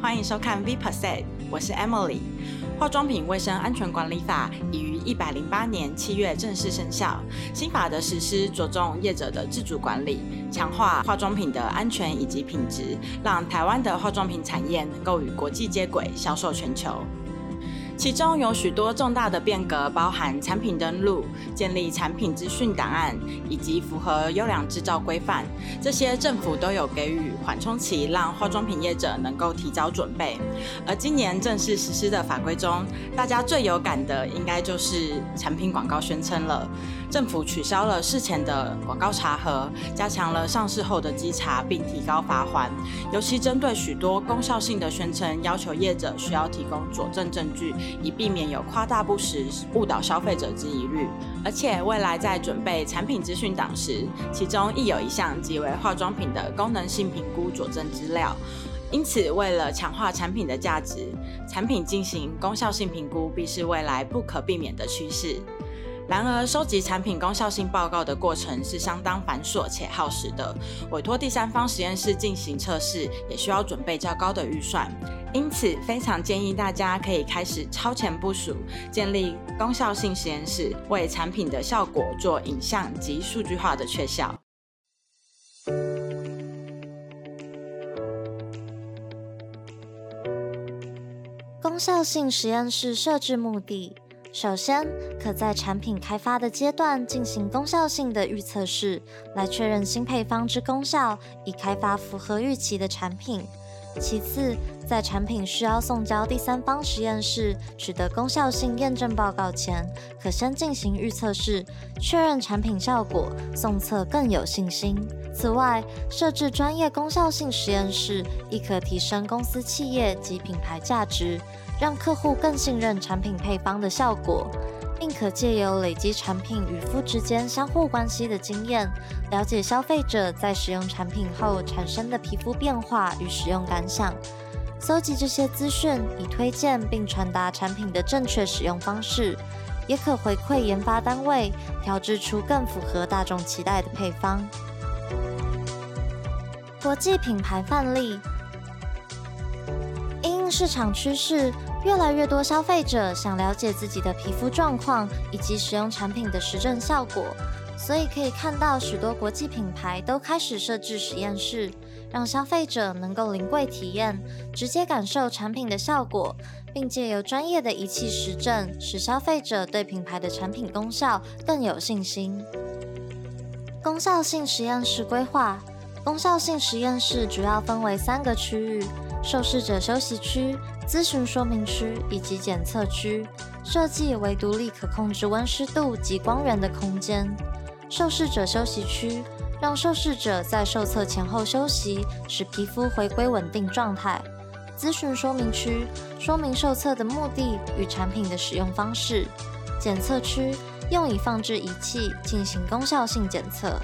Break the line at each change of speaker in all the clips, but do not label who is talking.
欢迎收看 V Percent，我是 Emily。化妆品卫生安全管理法已于一百零八年七月正式生效。新法的实施着重业者的自主管理，强化化妆品的安全以及品质，让台湾的化妆品产业能够与国际接轨，销售全球。其中有许多重大的变革，包含产品登录、建立产品资讯档案以及符合优良制造规范。这些政府都有给予缓冲期，让化妆品业者能够提早准备。而今年正式实施的法规中，大家最有感的应该就是产品广告宣称了。政府取消了事前的广告查核，加强了上市后的稽查，并提高罚款。尤其针对许多功效性的宣称，要求业者需要提供佐证证据。以避免有夸大不实、误导消费者之疑虑，而且未来在准备产品资讯档时，其中亦有一项即为化妆品的功能性评估佐证资料。因此，为了强化产品的价值，产品进行功效性评估必是未来不可避免的趋势。然而，收集产品功效性报告的过程是相当繁琐且耗时的，委托第三方实验室进行测试也需要准备较高的预算。因此，非常建议大家可以开始超前部署，建立功效性实验室，为产品的效果做影像及数据化的确效。
功效性实验室设置目的。首先，可在产品开发的阶段进行功效性的预测试，来确认新配方之功效，以开发符合预期的产品。其次，在产品需要送交第三方实验室取得功效性验证报告前，可先进行预测试，确认产品效果，送测更有信心。此外，设置专业功效性实验室，亦可提升公司企业及品牌价值。让客户更信任产品配方的效果，并可借由累积产品与肤之间相互关系的经验，了解消费者在使用产品后产生的皮肤变化与使用感想。搜集这些资讯，以推荐并传达产品的正确使用方式，也可回馈研发单位，调制出更符合大众期待的配方。国际品牌范例。因市场趋势，越来越多消费者想了解自己的皮肤状况以及使用产品的实证效果，所以可以看到许多国际品牌都开始设置实验室，让消费者能够临柜体验，直接感受产品的效果，并借由专业的仪器实证，使消费者对品牌的产品功效更有信心。功效性实验室规划，功效性实验室主要分为三个区域。受试者休息区、咨询说明区以及检测区，设计为独立可控制温湿度及光源的空间。受试者休息区让受试者在受测前后休息，使皮肤回归稳定状态。咨询说明区说明受测的目的与产品的使用方式。检测区用以放置仪器进行功效性检测。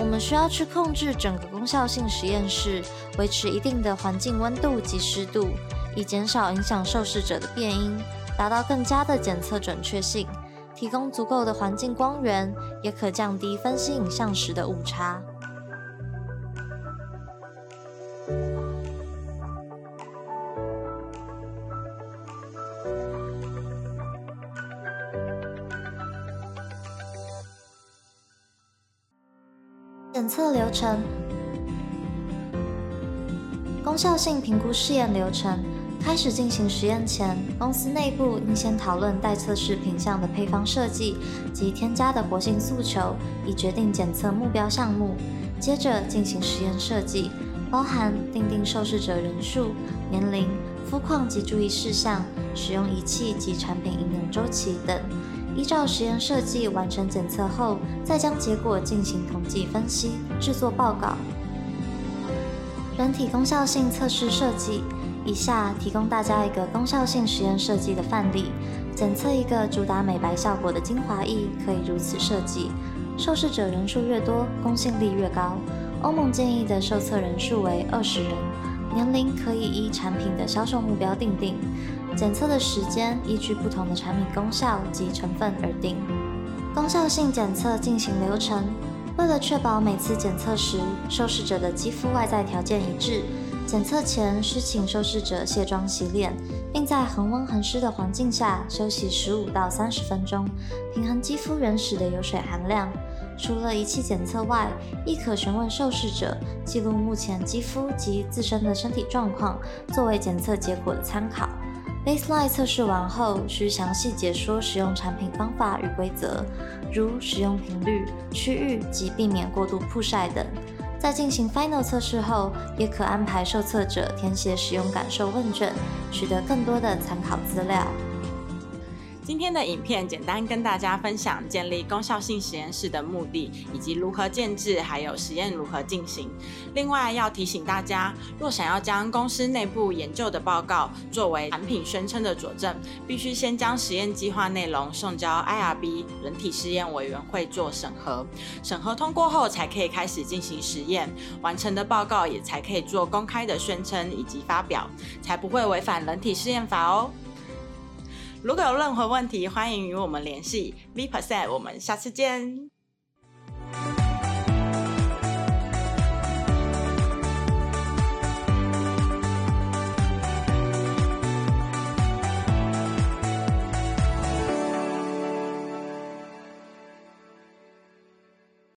我们需要去控制整个功效性实验室，维持一定的环境温度及湿度，以减少影响受试者的变音，达到更佳的检测准确性。提供足够的环境光源，也可降低分析影像时的误差。检测流程：功效性评估试验流程。开始进行实验前，公司内部应先讨论待测试品项的配方设计及添加的活性诉求，以决定检测目标项目。接着进行实验设计，包含定定受试者人数、年龄、肤况及注意事项、使用仪器及产品应用周期等。依照实验设计完成检测后，再将结果进行统计分析，制作报告。人体功效性测试设计，以下提供大家一个功效性实验设计的范例：检测一个主打美白效果的精华液，可以如此设计。受试者人数越多，公信力越高。欧盟建议的受测人数为二十人，年龄可以依产品的销售目标定定。检测的时间依据不同的产品功效及成分而定。功效性检测进行流程：为了确保每次检测时受试者的肌肤外在条件一致，检测前需请受试者卸妆洗脸，并在恒温恒湿的环境下休息十五到三十分钟，平衡肌肤原始的油水含量。除了仪器检测外，亦可询问受试者，记录目前肌肤及自身的身体状况，作为检测结果的参考。Baseline 测试完后，需详细解说使用产品方法与规则，如使用频率、区域及避免过度曝晒等。在进行 Final 测试后，也可安排受测者填写使用感受问卷，取得更多的参考资料。
今天的影片简单跟大家分享建立功效性实验室的目的，以及如何建制，还有实验如何进行。另外要提醒大家，若想要将公司内部研究的报告作为产品宣称的佐证，必须先将实验计划内容送交 IRB 人体试验委员会做审核，审核通过后才可以开始进行实验，完成的报告也才可以做公开的宣称以及发表，才不会违反人体试验法哦。如果有任何问题，欢迎与我们联系。V percent，我们下次见。